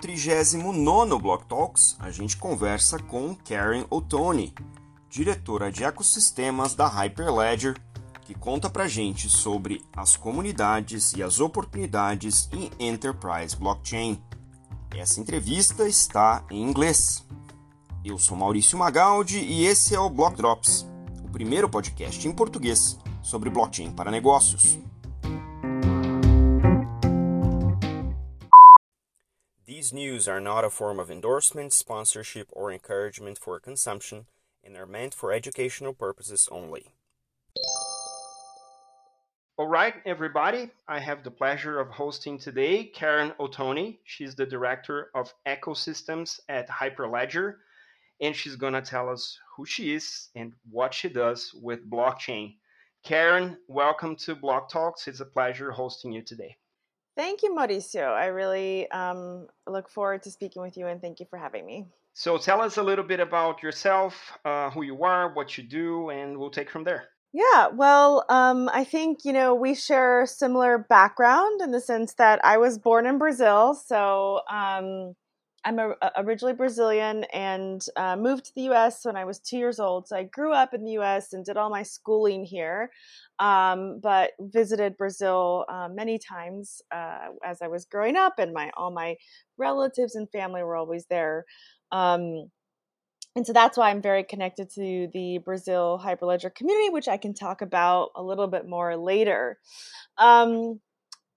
39 Block Talks, a gente conversa com Karen O'Tony, diretora de ecossistemas da Hyperledger, que conta pra gente sobre as comunidades e as oportunidades em Enterprise Blockchain. Essa entrevista está em inglês. Eu sou Maurício Magaldi e esse é o Block Drops, o primeiro podcast em português sobre blockchain para negócios. These news are not a form of endorsement, sponsorship, or encouragement for consumption and are meant for educational purposes only. All right, everybody. I have the pleasure of hosting today Karen Ottoni. She's the director of ecosystems at Hyperledger, and she's going to tell us who she is and what she does with blockchain. Karen, welcome to Block Talks. It's a pleasure hosting you today. Thank you, Mauricio. I really um, look forward to speaking with you, and thank you for having me. So, tell us a little bit about yourself, uh, who you are, what you do, and we'll take from there. Yeah, well, um, I think, you know, we share similar background in the sense that I was born in Brazil. So um, I'm a, originally Brazilian and uh, moved to the US when I was two years old. So I grew up in the US and did all my schooling here, um, but visited Brazil uh, many times uh, as I was growing up, and my all my relatives and family were always there. Um, and so that's why I'm very connected to the Brazil Hyperledger community, which I can talk about a little bit more later. Um,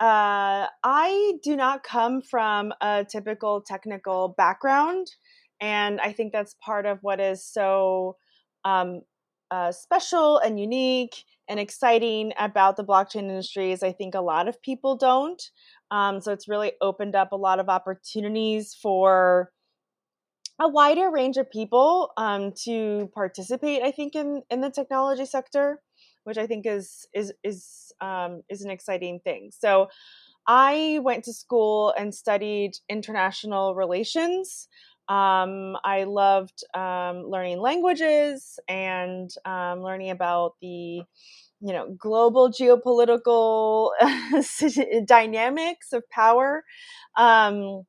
uh, I do not come from a typical technical background, and I think that's part of what is so um, uh, special and unique and exciting about the blockchain industry. Is I think a lot of people don't. Um, so it's really opened up a lot of opportunities for a wider range of people um, to participate. I think in in the technology sector, which I think is is is um, is an exciting thing. So. I went to school and studied international relations. Um, I loved um, learning languages and um, learning about the you know global geopolitical dynamics of power um,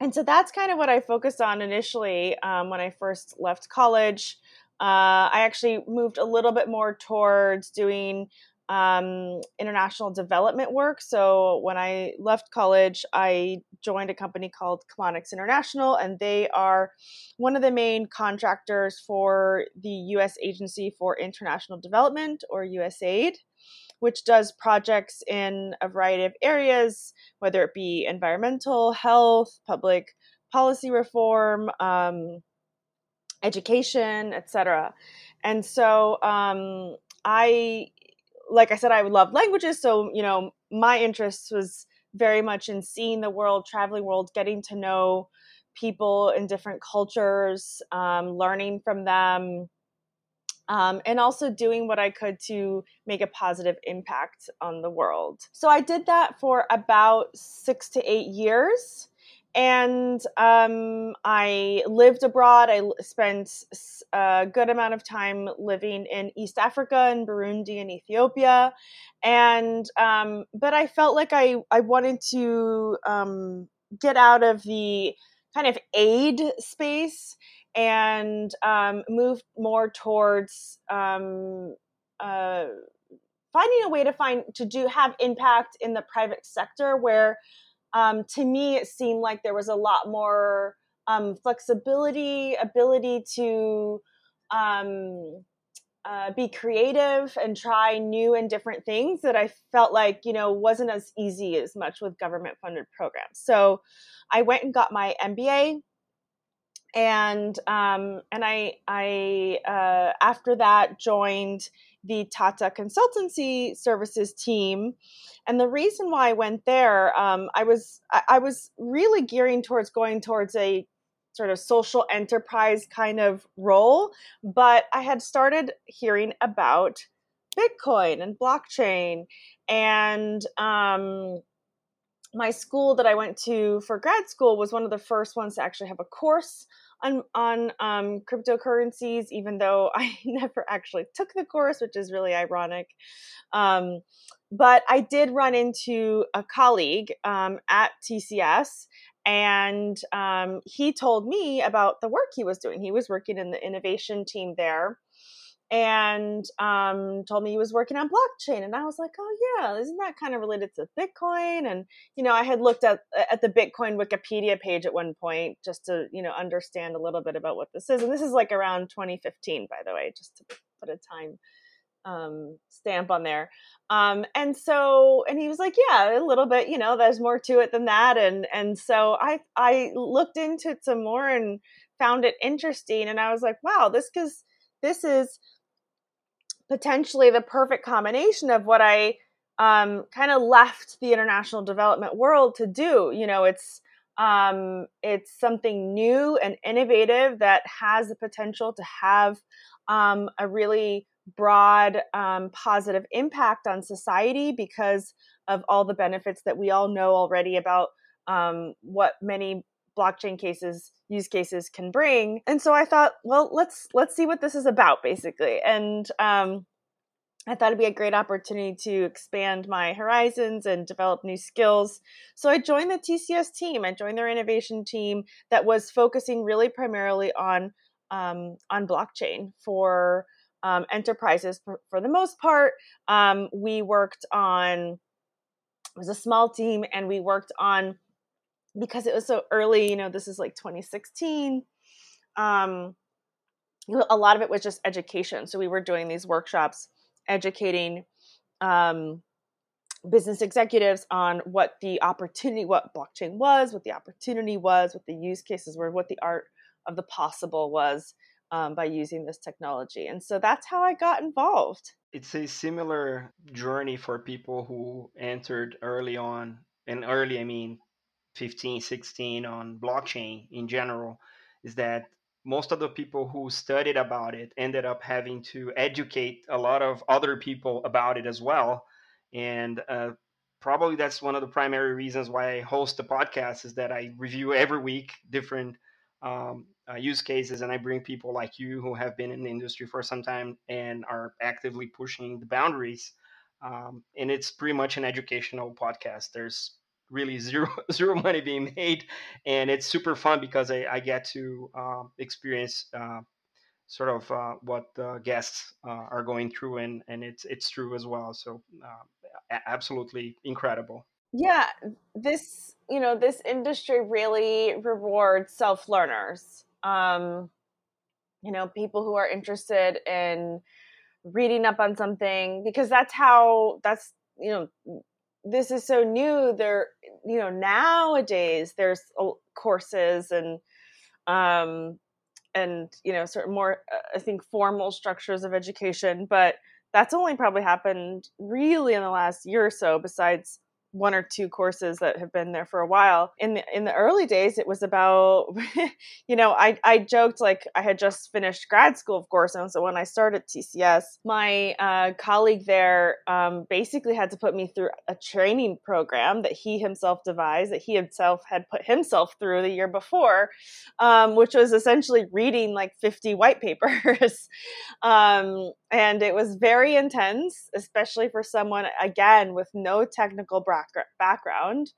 and so that's kind of what I focused on initially um, when I first left college. Uh, I actually moved a little bit more towards doing um, international development work. So when I left college, I joined a company called Chemonics International, and they are one of the main contractors for the U.S. Agency for International Development, or USAID which does projects in a variety of areas, whether it be environmental, health, public policy reform, um, education, etc. And so um, I, like I said, I love languages. So, you know, my interest was very much in seeing the world, traveling world, getting to know people in different cultures, um, learning from them, um, and also doing what I could to make a positive impact on the world. So I did that for about six to eight years. And um, I lived abroad. I spent a good amount of time living in East Africa and Burundi and Ethiopia. And, um, but I felt like I, I wanted to um, get out of the kind of aid space and um, moved more towards um, uh, finding a way to find to do have impact in the private sector where um, to me it seemed like there was a lot more um, flexibility ability to um, uh, be creative and try new and different things that i felt like you know wasn't as easy as much with government funded programs. So i went and got my mba and um, and I I uh, after that joined the Tata Consultancy Services team, and the reason why I went there, um, I was I, I was really gearing towards going towards a sort of social enterprise kind of role, but I had started hearing about Bitcoin and blockchain, and um, my school that I went to for grad school was one of the first ones to actually have a course on on um, cryptocurrencies, even though I never actually took the course, which is really ironic. Um, but I did run into a colleague um, at TCS, and um, he told me about the work he was doing. He was working in the innovation team there and um, told me he was working on blockchain. And I was like, oh, yeah, isn't that kind of related to Bitcoin? And, you know, I had looked at, at the Bitcoin Wikipedia page at one point just to, you know, understand a little bit about what this is. And this is like around 2015, by the way, just to put a time um, stamp on there. Um, and so, and he was like, yeah, a little bit, you know, there's more to it than that. And, and so I, I looked into it some more and found it interesting. And I was like, wow, this, cause this is potentially the perfect combination of what I um, kind of left the international development world to do. You know, it's um, it's something new and innovative that has the potential to have um, a really broad um, positive impact on society because of all the benefits that we all know already about um, what many blockchain cases use cases can bring. And so i thought well let's let's see what this is about basically. And um, i thought it'd be a great opportunity to expand my horizons and develop new skills. So i joined the tcs team. I joined their innovation team that was focusing really primarily on um, on blockchain for um, enterprises for, for, the most part. Um, we worked on it was a small team and we worked on because it was so early, you know, this is like 2016. Um, a lot of it was just education. So we were doing these workshops educating um, business executives on what the opportunity, what blockchain was, what the opportunity was, what the use cases were, what the art of the possible was um, by using this technology. And so that's how I got involved. It's a similar journey for people who entered early on, and early, I mean 15, 16 on blockchain in general is that most of the people who studied about it ended up having to educate a lot of other people about it as well. And uh, probably that's one of the primary reasons why I host the podcast is that I review every week different um, uh, use cases and I bring people like you who have been in the industry for some time and are actively pushing the boundaries. Um, and it's pretty much an educational podcast. There's really zero zero money being made, and it's super fun because I, I get to uh, experience uh, sort of uh, what the guests uh, are going through, and and it's it's true as well. So uh, absolutely incredible. Yeah, this you know this industry really rewards self learners. Um, you know, people who are interested in reading up on something because that's how that's you know this is so new there you know nowadays there's courses and um and you know sort of more uh, i think formal structures of education but that's only probably happened really in the last year or so besides one or two courses that have been there for a while. In the in the early days, it was about, you know, I I joked like I had just finished grad school, of course, and so when I started TCS, my uh, colleague there um, basically had to put me through a training program that he himself devised, that he himself had put himself through the year before, um, which was essentially reading like fifty white papers, um, and it was very intense, especially for someone again with no technical background background.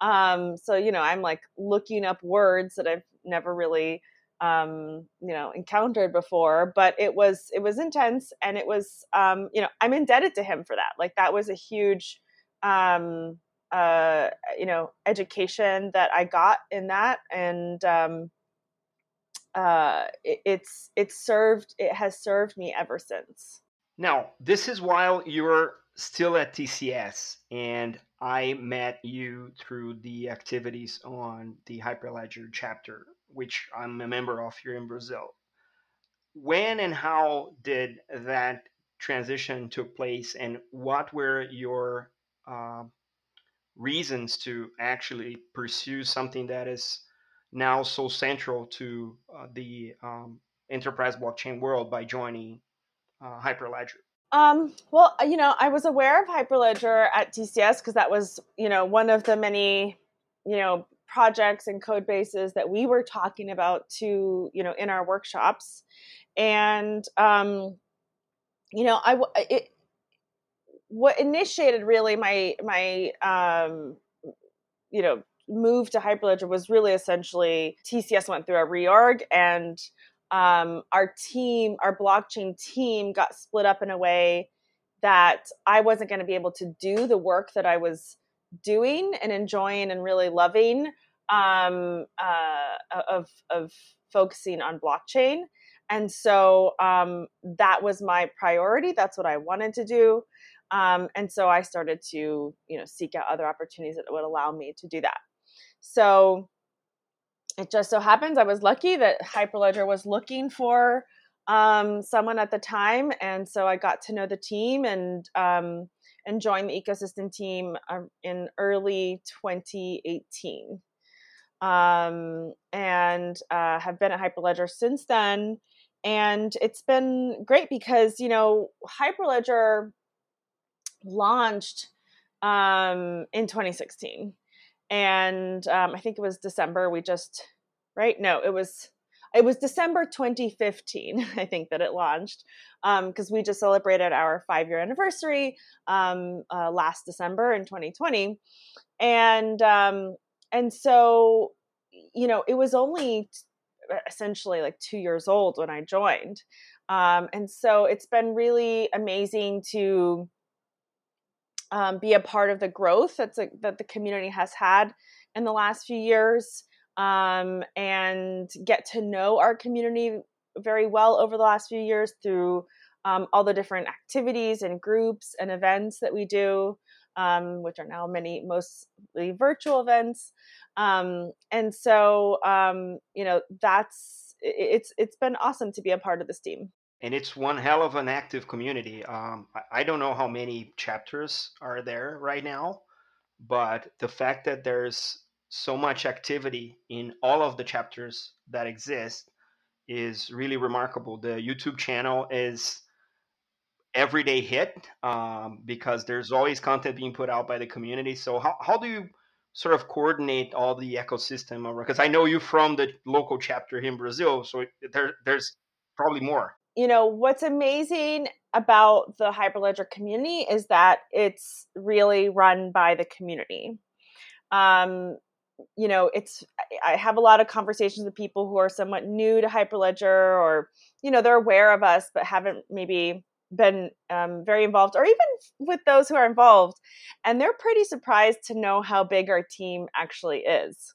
Um, so you know, I'm like looking up words that I've never really um, you know encountered before. But it was it was intense, and it was um, you know I'm indebted to him for that. Like that was a huge um, uh, you know education that I got in that, and um, uh, it, it's it's served it has served me ever since. Now, this is while you're still at TCS, and I met you through the activities on the Hyperledger chapter, which I'm a member of here in Brazil. When and how did that transition took place, and what were your uh, reasons to actually pursue something that is now so central to uh, the um, enterprise blockchain world by joining uh, Hyperledger? Um, well, uh, you know, I was aware of Hyperledger at TCS because that was, you know, one of the many, you know, projects and code bases that we were talking about to, you know, in our workshops. And, um, you know, I, it, what initiated really my, my, um, you know, move to Hyperledger was really essentially TCS went through a reorg and um, our team, our blockchain team got split up in a way that I wasn't going to be able to do the work that I was doing and enjoying and really loving um, uh, of, of focusing on blockchain. And so um, that was my priority. That's what I wanted to do. Um, and so I started to, you know, seek out other opportunities that would allow me to do that. So it just so happens I was lucky that Hyperledger was looking for um, someone at the time, and so I got to know the team and um, and joined the ecosystem team uh, in early 2018, um, and uh, have been at Hyperledger since then. And it's been great because you know Hyperledger launched um, in 2016 and um, I think it was December. We just right? No, it was it was December 2015. I think that it launched because um, we just celebrated our five year anniversary um, uh, last December in 2020, and um, and so you know it was only essentially like two years old when I joined, um, and so it's been really amazing to um, be a part of the growth that's a, that the community has had in the last few years um, and get to know our community very well over the last few years through um, all the different activities and groups and events that we do, um, which are now many mostly virtual events. Um, and so, um, you know, that's it's it's been awesome to be a part of this team and it's one hell of an active community. Um, I, don't know how many chapters are there right now, but the fact that there's so much activity in all of the chapters that exist is really remarkable. The YouTube channel is everyday hit um, because there's always content being put out by the community. So how, how do you sort of coordinate all the ecosystem? Because I know you from the local chapter here in Brazil, so there, there's probably more you know what's amazing about the hyperledger community is that it's really run by the community. Um you know it's i have a lot of conversations with people who are somewhat new to hyperledger or you know they're aware of us but haven't maybe been um, very involved or even with those who are involved and they're pretty surprised to know how big our team actually is.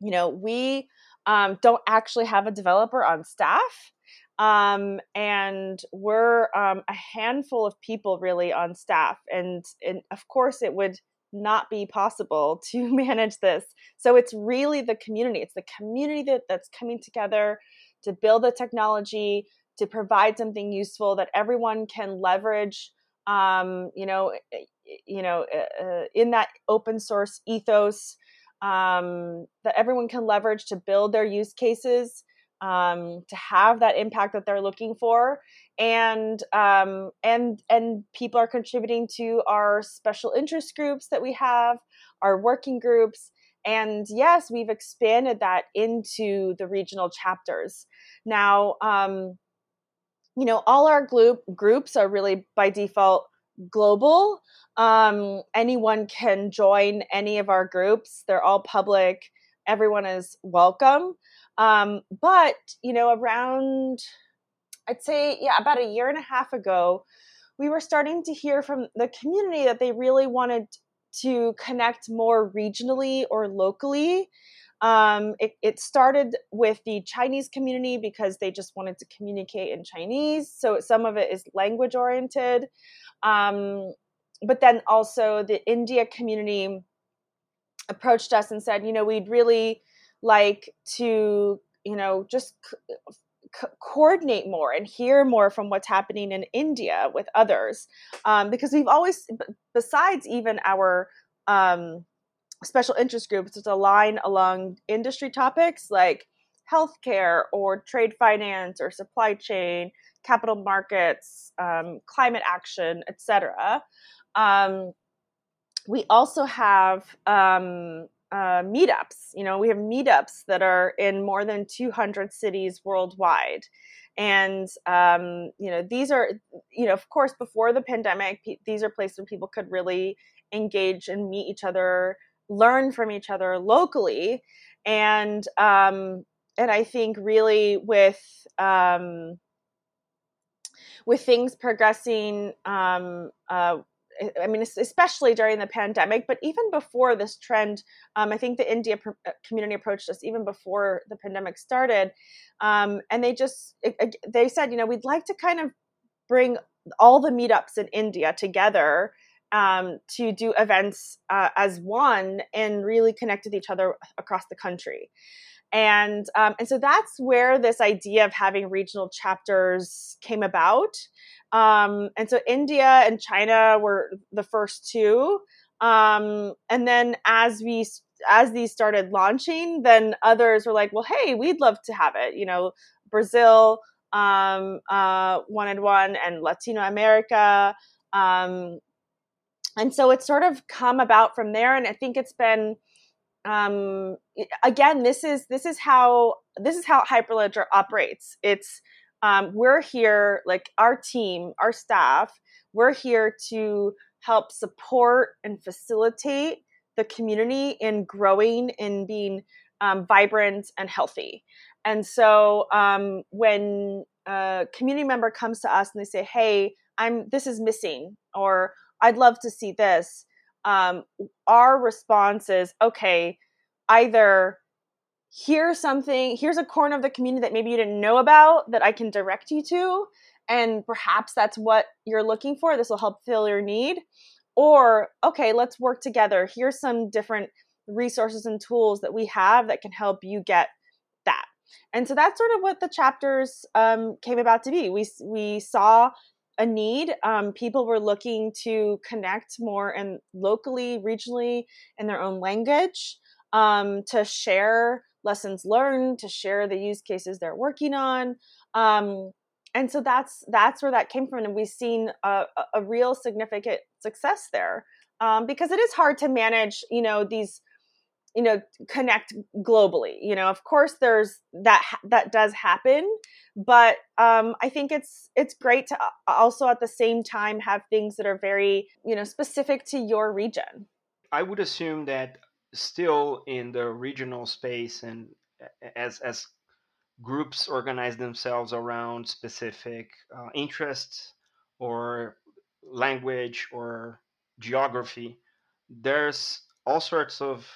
You know we um, don't actually have a developer on staff um, and we're um, a handful of people really on staff and, and of course it would not be possible to manage this. So it's really the community. It's the community that, that's coming together to build the technology to provide something useful that everyone can leverage um, you know eh, eh, you know uh, in that open source ethos um, that everyone can leverage to build their use cases um, to have that impact that they're looking for. And um, and and people are contributing to our special interest groups that we have our working groups. And yes we've expanded that into the regional chapters. Now um, you know all our group groups are really by default global. Um, anyone can join any of our groups. They're all public. Everyone is welcome um, but, you know, around, I'd say, yeah, about a year and a half ago, we were starting to hear from the community that they really wanted to connect more regionally or locally. Um, it, it, started with the Chinese community because they just wanted to communicate in Chinese. So some of it is language oriented. Um, but then also the India community approached us and said, you know, we'd really like to you know just c- coordinate more and hear more from what's happening in India with others um, because we've always besides even our um, special interest groups to align along industry topics like healthcare or trade finance or supply chain capital markets um, climate action etc um, we also have um, uh, meetups. You know, we have meetups that are in more than 200 cities worldwide. And, um, you know, these are, you know, of course, before the pandemic, these are places where people could really engage and meet each other learn from each other locally and um, and I think really with um, with things progressing um, uh, I mean, especially during the pandemic, but even before this trend, um, I think the India uh, community approached us even before the pandemic started, um, and they just they said, you know, we'd like to kind of bring all the meetups in India together um, to do events uh, as one and really connect with each other across the country. And um, and so that's where this idea of having regional chapters came about. Um, and so India and China were the first two. Um, and then as we as these started launching, then others were like, well, hey, we'd love to have it. You know, Brazil um, uh, wanted one, and Latino America. Um, and so it's sort of come about from there. And I think it's been um, again, this is this is how this is how Hyperledger operates. It's um, we're here, like our team, our staff, we're here to help support and facilitate the community in growing and being um, vibrant and healthy. And so um, when a community member comes to us and they say, "Hey, I'm this is missing," or "I'd love to see this," um, our response is, "Okay, either here's something, here's a corner of the community that maybe you didn't know about that I can direct you to. And perhaps that's what you're looking for. This will help fill your need. Or, okay, let's work together. Here's some different resources and tools that we have that can help you get that. And so that's sort of what the chapters um, came about to be. We, we saw a need. Um, people were looking to connect more and locally, regionally, in their own language, um, to share lessons learned to share the use cases they're working on um, and so that's that's where that came from and we've seen a, a real significant success there um, because it is hard to manage you know these you know connect globally you know of course there's that that does happen but um, i think it's it's great to also at the same time have things that are very you know specific to your region. I would assume that still in the regional space and as as groups organize themselves around specific uh, interests or language or geography there's all sorts of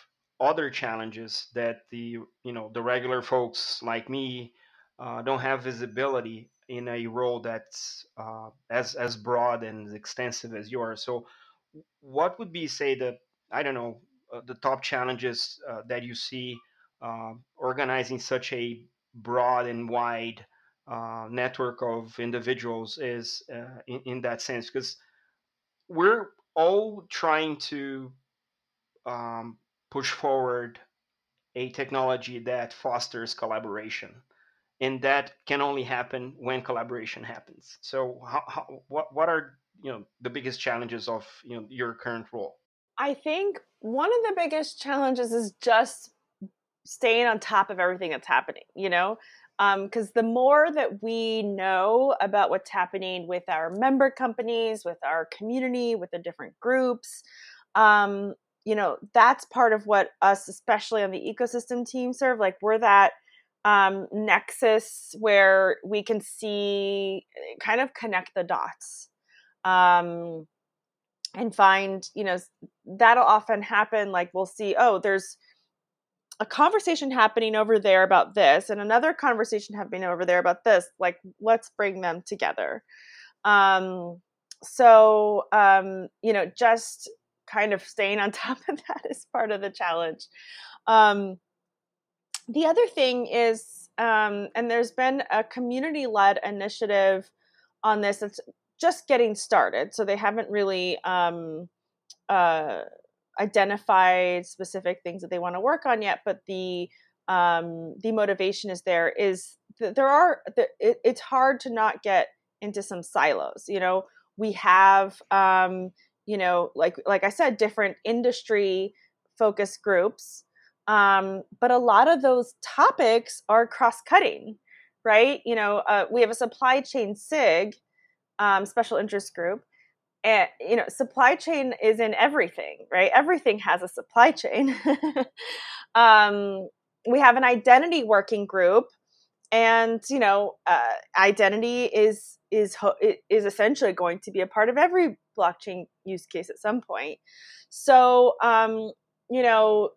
other challenges that the you know the regular folks like me uh, don't have visibility in a role that's uh, as as broad and as extensive as yours. So what would be say the i don't know uh, the top challenges uh, that you see uh, organizing such a broad and wide network of individuals is in, in, that sense? Because we're all trying to um, push forward a technology that fosters collaboration. And that can only happen when collaboration happens. So how, how, what, what are you know the biggest challenges of you know your current role? I think one of the biggest challenges is just staying on top of everything that's happening, you know? Because um, the more that we know about what's happening with our member companies, with our community, with the different groups, um, you know, that's part of what us, especially on the ecosystem team, serve. Like, we're that um, nexus where we can see, kind of connect the dots. Um, and find you know that'll often happen like we'll see oh there's a conversation happening over there about this and another conversation happening over there about this like let's bring them together um so um you know just kind of staying on top of that is part of the challenge um the other thing is um and there's been a community led initiative on this it's just getting started, so they haven't really um, uh, identified specific things that they want to work on yet. But the um, the motivation is there. Is that there are it's hard to not get into some silos. You know, we have um, you know like like I said, different industry focus groups. Um, but a lot of those topics are cross cutting, right? You know, uh, we have a supply chain SIG, um, special interest group and you know supply chain is in everything right everything has a supply chain um, we have an identity working group and you know uh, identity is is is essentially going to be a part of every blockchain use case at some point. So um, you know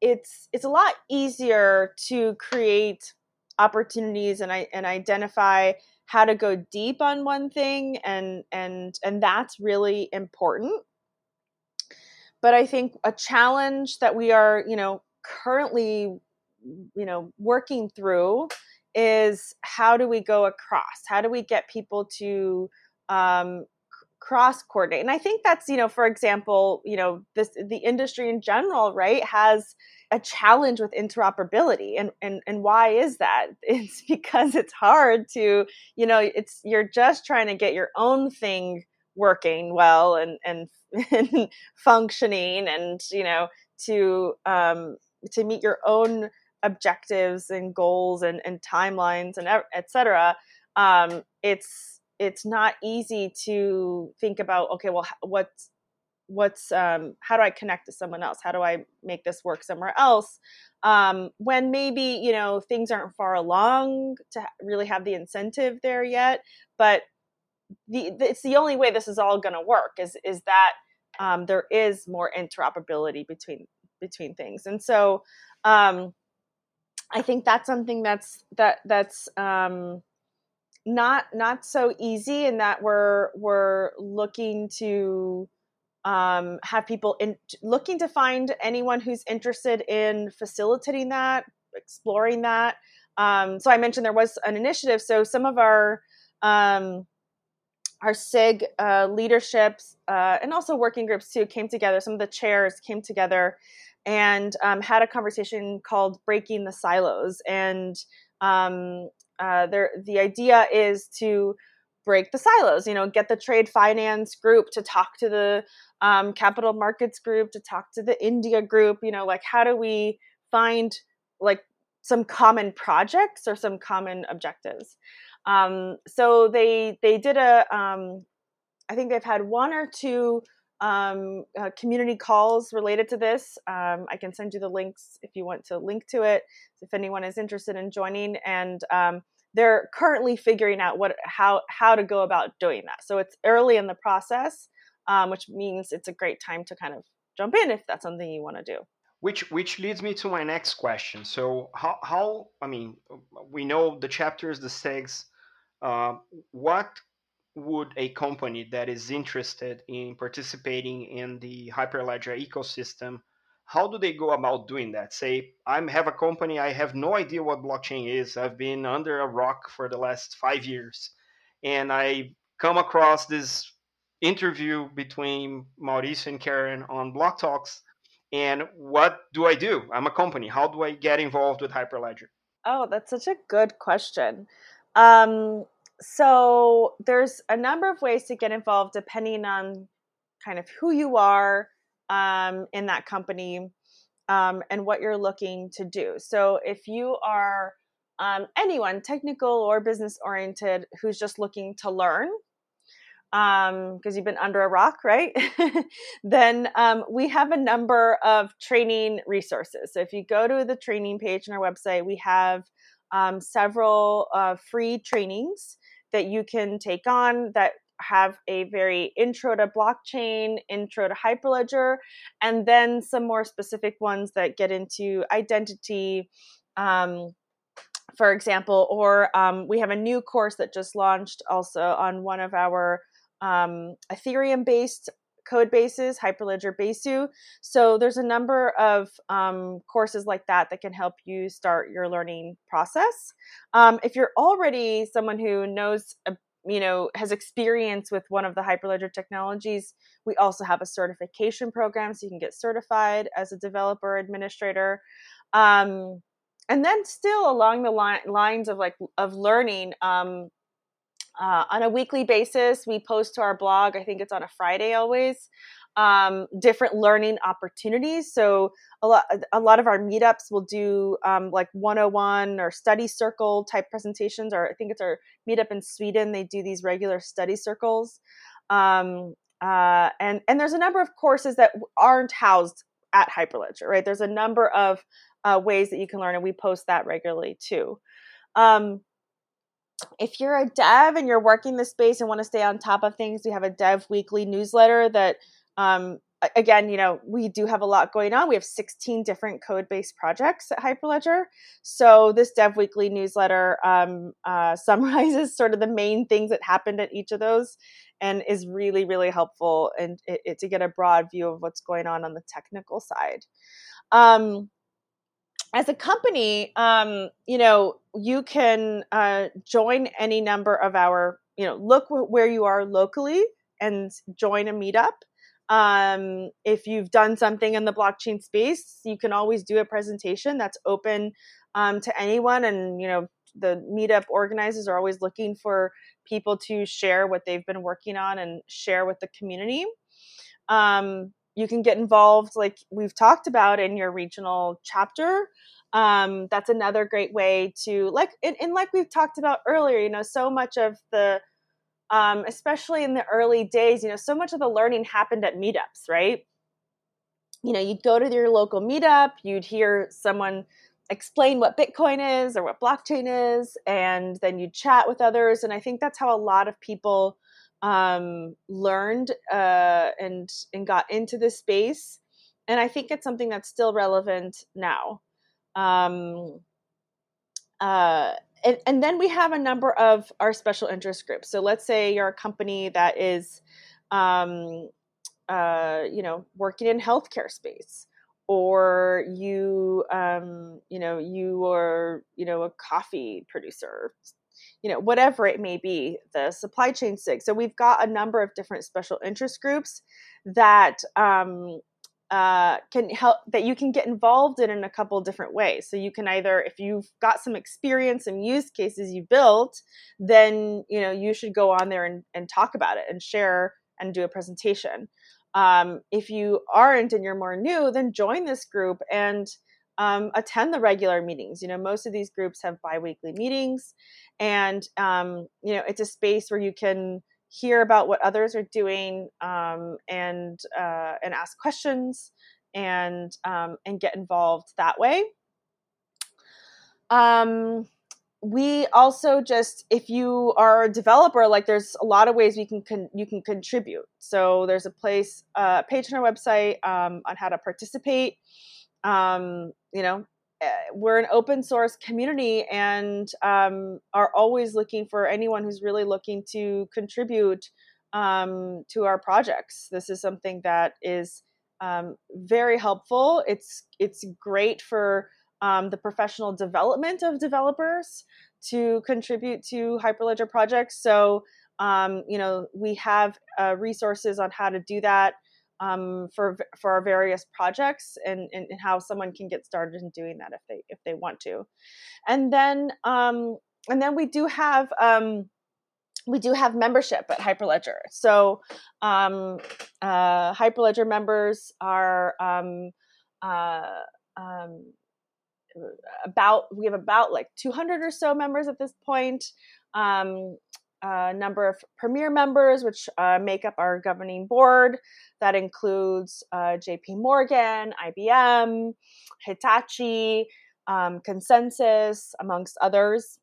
it's it's a lot easier to create opportunities and I and identify how to go deep on one thing and and and that's really important. But i think a challenge that we are you know currently you know working through is how do we go across? How do we get people to um, cross coordinate? And i think that's you know for example you know this the industry in general right has a challenge with interoperability. And and and why is that? It's because it's hard to you know it's you're just trying to get your own thing working well and and, and functioning and you know to um to meet your own objectives and goals and, and timelines and etc um it's it's not easy to think about okay well what's what's um, how do i connect to someone else? How do i make this work somewhere else? Um, when maybe you know things aren't far along to really have the incentive there yet but the, it's the only way this is all going to work is is that um, there is more interoperability between between things. And so um, i think that's something that's that that's um, not not so easy in that we're we're looking to um, have people in, looking to find anyone who's interested in facilitating that, exploring that. Um, so I mentioned there was an initiative. So some of our um, our SIG uh, leaderships uh, and also working groups too came together. Some of the chairs came together and um, had a conversation called "Breaking the Silos." And um, uh, there, the idea is to break the silos you know get the trade finance group to talk to the um, capital markets group to talk to the india group you know like how do we find like some common projects or some common objectives um, so they they did a um, I think they've had one or two um, uh, community calls related to this. Um, I can send you the links if you want to link to it, if anyone is interested in joining. And um, they're currently figuring out what how how to go about doing that. So it's early in the process, um, which means it's a great time to kind of jump in if that's something you want to do. Which which leads me to my next question. So how how I mean we know the chapters, the SIGs. Uh, what would a company that is interested in participating in the Hyperledger ecosystem how do they go about doing that? Say, I have a company, I have no idea what blockchain is. I've been under a rock for the last five years, and I come across this interview between Mauricio and Karen on Block Talks. And what do I do? I'm a company. How do I get involved with Hyperledger? Oh, that's such a good question. Um, so there's a number of ways to get involved depending on kind of who you are, um, in that company um, and what you're looking to do. So if you are um, anyone, technical or business oriented, who's just looking to learn, because um, you've been under a rock, right? then um, we have a number of training resources. So if you go to the training page on our website, we have um, several uh, free trainings that you can take on that have a very intro to blockchain, intro to Hyperledger, and then some more specific ones that get into identity. Um, for example, or um, we have a new course that just launched also on one of our um, Ethereum based code bases, Hyperledger Besu. So there's a number of um, courses like that that can help you start your learning process. Um, if you're already someone who knows a you know has experience with one of the hyperledger technologies we also have a certification program so you can get certified as a developer administrator um, and then still along the li- lines of like of learning um, uh, on a weekly basis we post to our blog i think it's on a friday always um, different learning opportunities. So a lot, a lot of our meetups will do um, like 101 or study circle type presentations, or I think it's our meetup in Sweden. They do these regular study circles. Um, uh, and and there's a number of courses that aren't housed at Hyperledger, right? There's a number of uh, ways that you can learn, and we post that regularly too. Um, if you're a dev and you're working the space and want to stay on top of things, we have a Dev Weekly newsletter that um, again, you know, we do have a lot going on. We have 16 different code based projects at Hyperledger. So, this Dev Weekly newsletter um, uh, summarizes sort of the main things that happened at each of those and is really, really helpful and it, it, to get a broad view of what's going on on the technical side. Um, as a company, um, you know, you can uh, join any number of our, you know, look where you are locally and join a meetup um, if you've done something in the blockchain space, you can always do a presentation that's open um, to anyone. And, you know, the meetup organizers are always looking for people to share what they've been working on and share with the community. Um, you can get involved, like we've talked about, in your regional chapter. Um, that's another great way to, like, and, and like we've talked about earlier, you know, so much of the um, especially in the early days, you know, so much of the learning happened at meetups, right? You know, you'd go to your local meetup, you'd hear someone explain what Bitcoin is or what blockchain is, and then you'd chat with others. And I think that's how a lot of people um, learned uh, and and got into this space. And I think it's something that's still relevant now. Um, uh, and, and then we have a number of our special interest groups. So let's say you're a company that is, um, uh, you know, working in healthcare space, or you, um, you know, you are, you know, a coffee producer, you know, whatever it may be, the supply chain sig. So we've got a number of different special interest groups that um, uh, can help that you can get involved in in a couple different ways. So you can either, if you've got some experience and use cases you built, then you know you should go on there and, and talk about it and share and do a presentation. Um, if you aren't and you're more new, then join this group and um, attend the regular meetings. You know, most of these groups have biweekly meetings, and um, you know it's a space where you can hear about what others are doing um, and uh, and ask questions and um, and get involved that way. Um, we also just if you are a developer like there's a lot of ways we can con- you can contribute so there's a place uh, page on our website um, on how to participate um, you know Eh, we're an open source community and um, are always looking for anyone who's really looking to contribute um, to our projects. This is something that is um, very helpful. It's it's great for um, the professional development of developers to contribute to Hyperledger projects. So um, you know we have uh, resources on how to do that um, for for our various projects and, and, and, how someone can get started in doing that if they if they want to. And then um, and then we do have um, we do have membership at hyperledger. So um, uh, hyperledger members are um, uh, um, about we have about like 200 or so members at this point. Um, a number of premier members, which uh, make up our governing board. That includes uh, JP Morgan, IBM, Hitachi, um, ConsenSys, amongst others.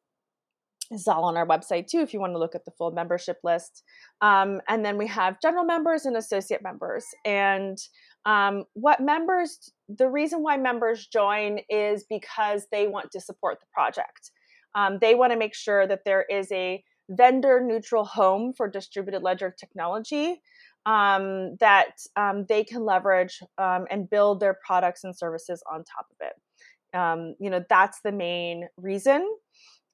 It's all on our website too if you want to look at the full membership list. Um, and then we have general members and associate members. And um, what members, the reason why members join is because they want to support the project. Um, they want to make sure that there is a vendor neutral home for distributed ledger technology um, that um, they can leverage um, and build their products and services on top of it. Um, you know, that's the main reason.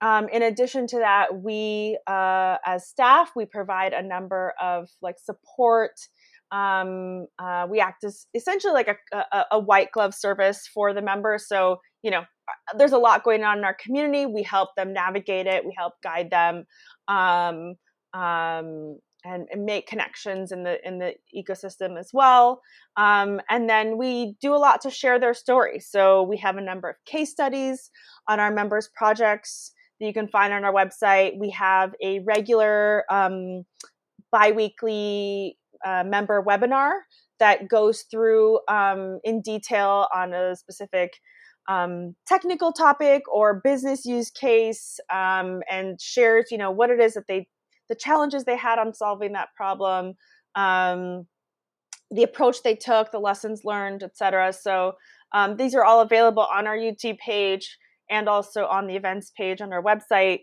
Um, in addition to that, we uh, as staff we provide a number of like support. Um, uh, we act as essentially like a, a, a white glove service for the members. So you know, there's a lot going on in our community. We help them navigate it. We help guide them um, um, and, and, make connections in the in the ecosystem as well. Um, and then we do a lot to share their stories. So we have a number of case studies on our members' projects that you can find on our website. We have a regular um, biweekly a member webinar that goes through um, in detail on a specific um, technical topic or business use case um, and shares you know what it is that they the challenges they had on solving that problem um, the approach they took the lessons learned etc so um, these are all available on our youtube page and also on the events page on our website.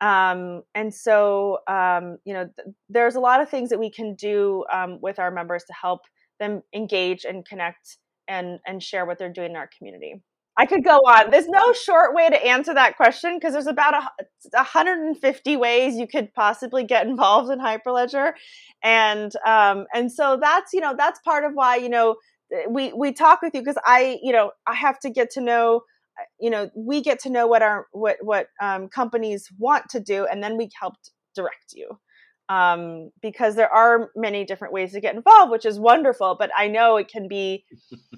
Um, and so um, you know th- there's a lot of things that we can do with our members to help them engage and connect and and share what they're doing in our community I could go on. There's no short way to answer that question because there's about a, 150 ways you could possibly get involved in Hyperledger, and um, and so that's you know that's part of why you know we we talk with you because I you know I have to get to know you know we get to know what our what what um, companies want to do, and then we help direct you um, because there are many different ways to get involved, which is wonderful. But I know it can be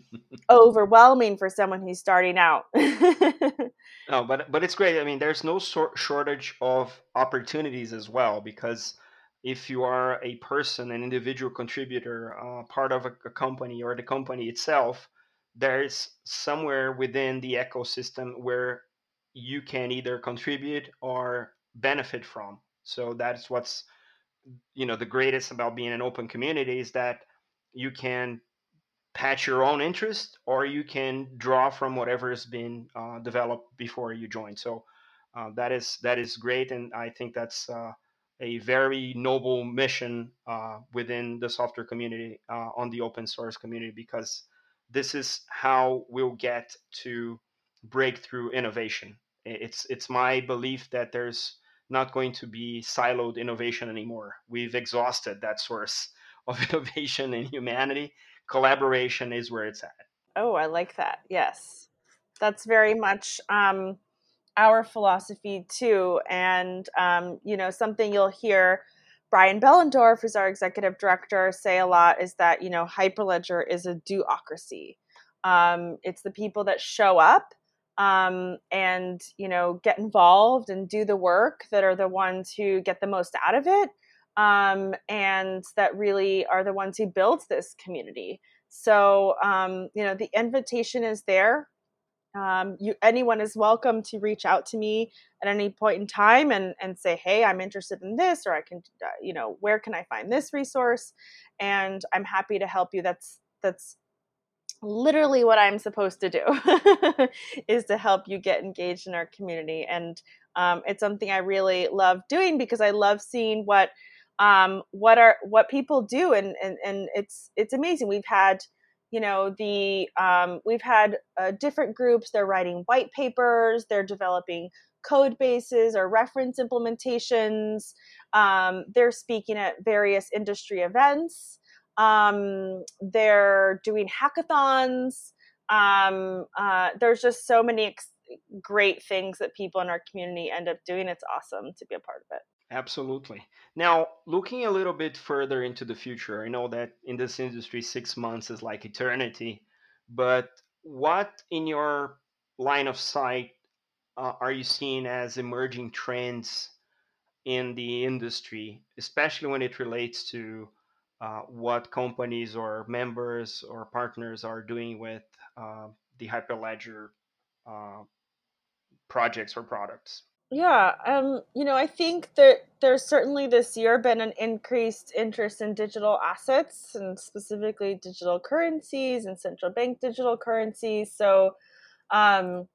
overwhelming for someone who's starting out. no, but but it's great. I mean, there's no sort shortage of opportunities as well because if you are a person, an individual contributor, uh, part of a, a company or the company itself, there's somewhere within the ecosystem where you can either contribute or benefit from. So that's what's you know the greatest about being an open community is that you can patch your own interest or you can draw from whatever has been uh, developed before you join. So uh, that is that is great and i think that's uh, a very noble mission uh, within the software community uh, on the open source community because this is how we'll get to breakthrough innovation. It's it's my belief that there's not going to be siloed innovation anymore. We've exhausted that source of innovation in humanity. Collaboration is where it's at. Oh, I like that. Yes. That's very much um, our philosophy too. And, um, you know, something you'll hear Brian Behlendorf, who's our executive director, say a lot is that, you know, Hyperledger is a do-ocracy. Um, it's the people that show up um, and you know get involved and do the work that are the ones who get the most out of it um, and that really are the ones who build this community. So um, you know the invitation is there. Um, you anyone is welcome to reach out to me at any point in time and and say hey i'm interested in this or i can uh, you know where can i find this resource? And i'm happy to help you. That's that's literally what I'm supposed to do is to help you get engaged in our community. And um, it's something I really love doing because I love seeing what um, what are what people do, and and and it's it's amazing. We've had you know the um, we've had uh, different groups. They're writing white papers. They're developing code bases or reference implementations. Um, they're speaking at various industry events. Um, they're doing hackathons. Um, uh, there's just so many ex- great things that people in our community end up doing. It's awesome to be a part of it. Absolutely. Now, looking a little bit further into the future, I know that in this industry, six months is like eternity, but what in your line of sight uh, are you seeing as emerging trends in the industry, especially when it relates to uh, what companies or members or partners are doing with uh, the Hyperledger uh, projects or products? Yeah, um, you know, I think that there's certainly this year been an increased interest in digital assets and specifically digital currencies and central bank digital currencies. So, um,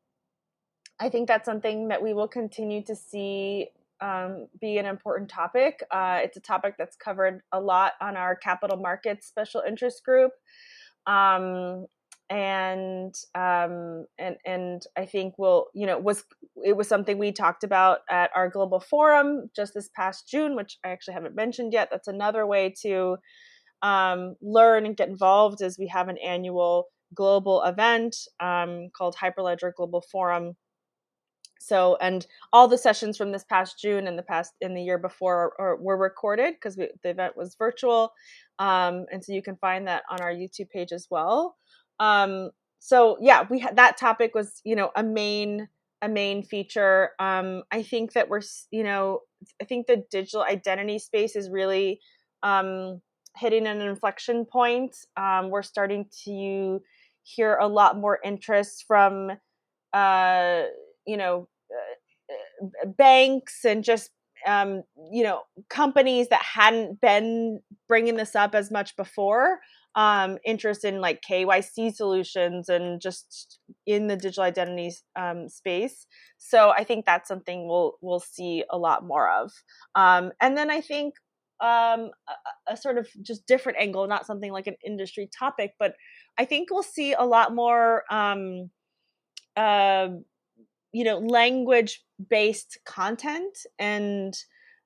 I think that's something that we will continue to see um, be an important topic. Uh, it's a topic that's covered a lot on our capital markets special interest group. Um, and um, and and I think we'll you know was it was something we talked about at our global forum just this past June, which I actually haven't mentioned yet. That's another way to um, learn and get involved. Is we have an annual global event um, called Hyperledger Global Forum so and all the sessions from this past june and the past in the year before are, are, were recorded because the event was virtual um, and so you can find that on our youtube page as well um, so yeah we had that topic was you know a main a main feature um, i think that we're you know i think the digital identity space is really um, hitting an inflection point. Um, we're starting to hear a lot more interest from, uh, you know, uh, banks and just um, you know companies that hadn't been bringing this up as much before um, interest in like KYC solutions and just in the digital identity um, space. So I think that's something we'll we'll see a lot more of. Um, and then I think um, a, a, sort of just different angle, not something like an industry topic, but I think we'll see a lot more. Um, uh, you know, language based content and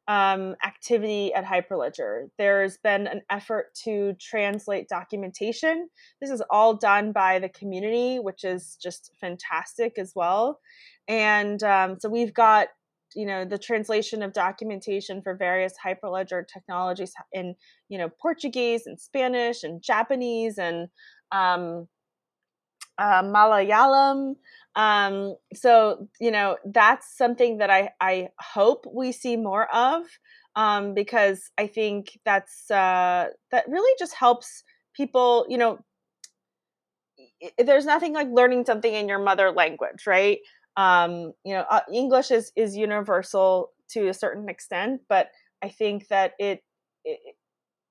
um, activity at Hyperledger. There's been an effort to translate documentation. This is all done by the community, which is just fantastic as well. And um, so we've got you know the translation of documentation for various hyperledger technologies in you know portuguese and spanish and japanese and um, uh, malayalam um, so you know that's something that I I hope we see more of um, because I think that's uh, that really just helps people. You know, there's nothing like learning something in your mother language, right? Um, you know, uh, English is is universal to a certain extent, but I think that it it,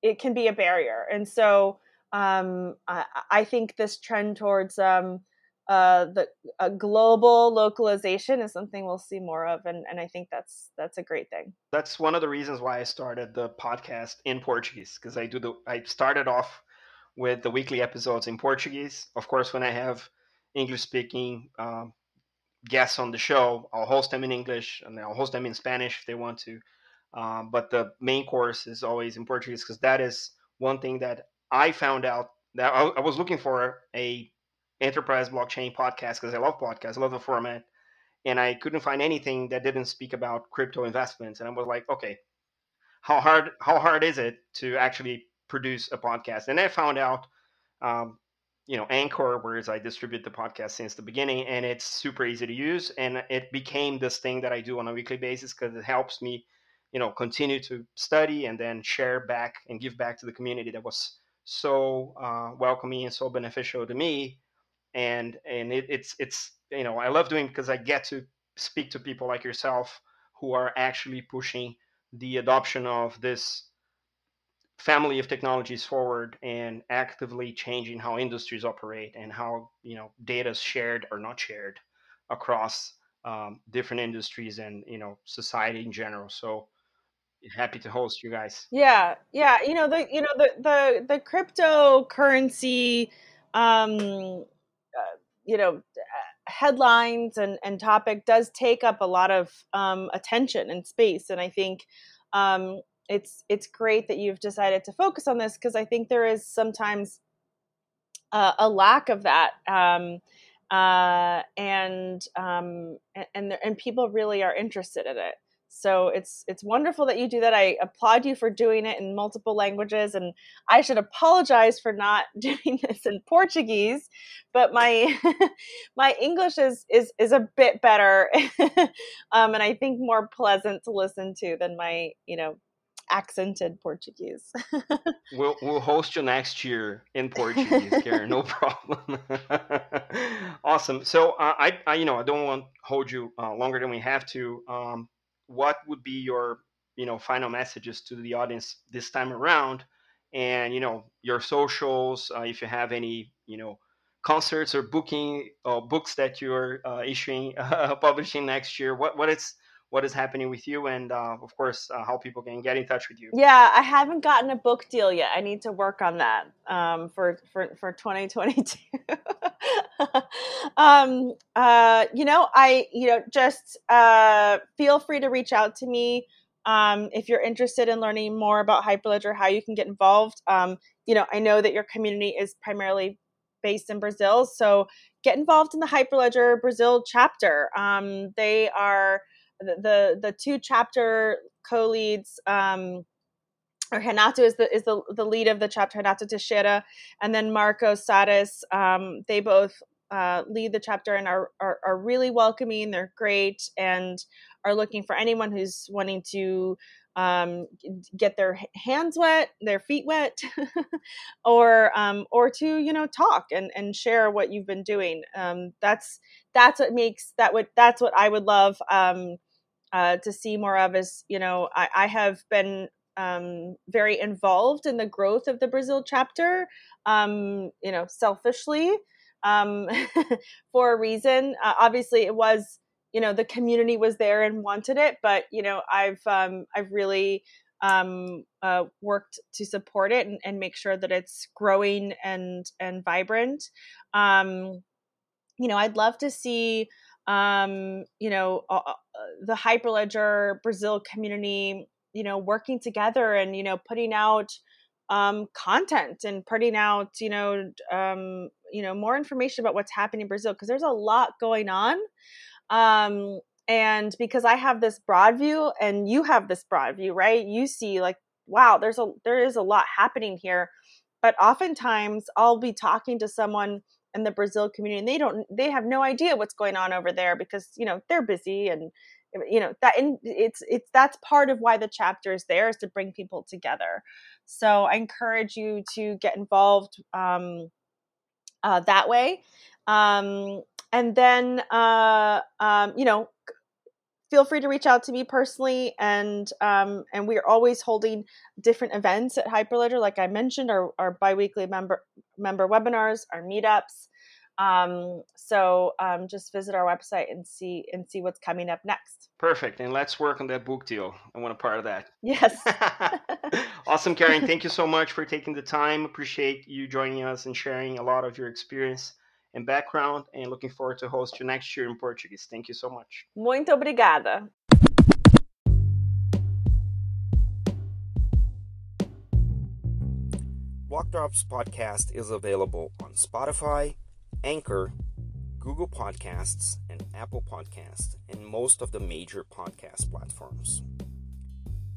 it can be a barrier, and so um, I, I think this trend towards um, uh, the global localization is something we'll see more of, and, and I think that's that's a great thing. That's one of the reasons why I started the podcast in Portuguese because I do the I started off with the weekly episodes in Portuguese. Of course, when I have English speaking um, guests on the show, I'll host them in English and I'll host them in Spanish if they want to. Um, but the main course is always in Portuguese because that is one thing that I found out that I, I was looking for a enterprise blockchain podcast because I love podcasts, I love the format, and I couldn't find anything that didn't speak about crypto investments. And I was like, okay, how hard how hard is it to actually produce a podcast? And I found out, um, you know, Anchor, whereas I distribute the podcast since the beginning, and it's super easy to use, and it became this thing that I do on a weekly basis because it helps me, you know, continue to study and then share back and give back to the community that was so uh, welcoming and so beneficial to me and and it, it's it's you know I love doing because I get to speak to people like yourself who are actually pushing the adoption of this family of technologies forward and actively changing how industries operate and how you know data is shared or not shared across um, different industries and you know society in general. So happy to host you guys. Yeah yeah you know the you know the the the cryptocurrency um you know headlines and, and topic does take up a lot of um, attention and space and i think um, it's it's great that you've decided to focus on this because i think there is sometimes uh, a lack of that um, uh, and um, and and, and people really are interested in it so it's it's wonderful that you do that. I applaud you for doing it in multiple languages, and I should apologize for not doing this in Portuguese. But my my English is is is a bit better, um, and I think more pleasant to listen to than my you know accented Portuguese. we'll we'll host you next year in Portuguese, Karen. No problem. awesome. So uh, I, I you know I don't want to hold you uh, longer than we have to. Um, what would be your you know final messages to the audience this time around? And you know your socials uh, if you have any you know concerts or booking or uh, books that you're uh, issuing uh, publishing next year what what is what is happening with you and uh, of course uh, how people can get in touch with you. Yeah i haven't gotten a book deal yet. I need to work on that um, for, for for 2022 um, uh, you know i you know just uh, feel free to reach out to me um, if you're interested in learning more about hyperledger how you can get involved. Um, you know i know that your community is primarily based in brazil so get involved in the hyperledger brazil chapter. Um, they are the the, two chapter co-leads um, or Renato is the is the, the lead of the chapter, Renato Teixeira, and then Marco Sadas. Um, they both uh, lead the chapter and are, are, are really welcoming. They're great and are looking for anyone who's wanting to um, get their hands wet, their feet wet, or um, or to you know talk and, and share what you've been doing. Um, that's that's what makes that would that's what I would love um, uh, to see more of. Is you know I, I have been um, very involved in the growth of the Brazil chapter. Um, you know, selfishly um, for a reason. Uh, obviously, it was you know the community was there and wanted it, but you know I've um, I've really um, uh, worked to support it and, and, make sure that it's growing and and vibrant. Um, you know, I'd love to see um, you know uh, the Hyperledger Brazil community you know working together and you know putting out um, content and putting out you know um, you know more information about what's happening in Brazil because there's a lot going on. Um, and because I have this broad view and you have this broad view, right? You see like wow, there's a there is a lot happening here. But oftentimes I'll be talking to someone in the Brazil community and they don't they have no idea what's going on over there because you know they're busy and you know that and it's it's that's part of why the chapter is there is to bring people together. So i encourage you to get involved um, uh, that way. Um, and then uh, um, you know feel free to reach out to me personally and um, and we're always holding different events at hyperledger like i mentioned our, our biweekly member member webinars our meetups um, so um, just visit our website and see and see what's coming up next. Perfect. And let's work on that book deal. I want a part of that. Yes. awesome, Karen. Thank you so much for taking the time. Appreciate you joining us and sharing a lot of your experience and background. And looking forward to host you next year in Portuguese. Thank you so much. Muito obrigada. Block Drops podcast is available on Spotify Anchor, Google Podcasts, and Apple Podcasts, and most of the major podcast platforms.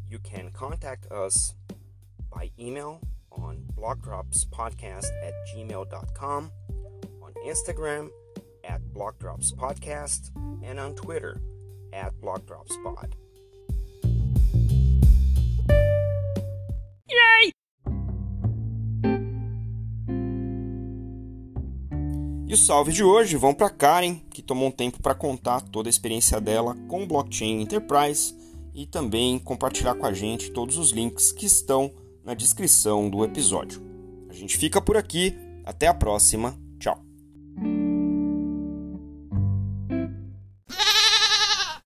You can contact us by email on blockdropspodcast at gmail.com, on Instagram at blockdropspodcast, and on Twitter at blockdropspod. os salves de hoje vão para Karen, que tomou um tempo para contar toda a experiência dela com o Blockchain Enterprise e também compartilhar com a gente todos os links que estão na descrição do episódio. A gente fica por aqui, até a próxima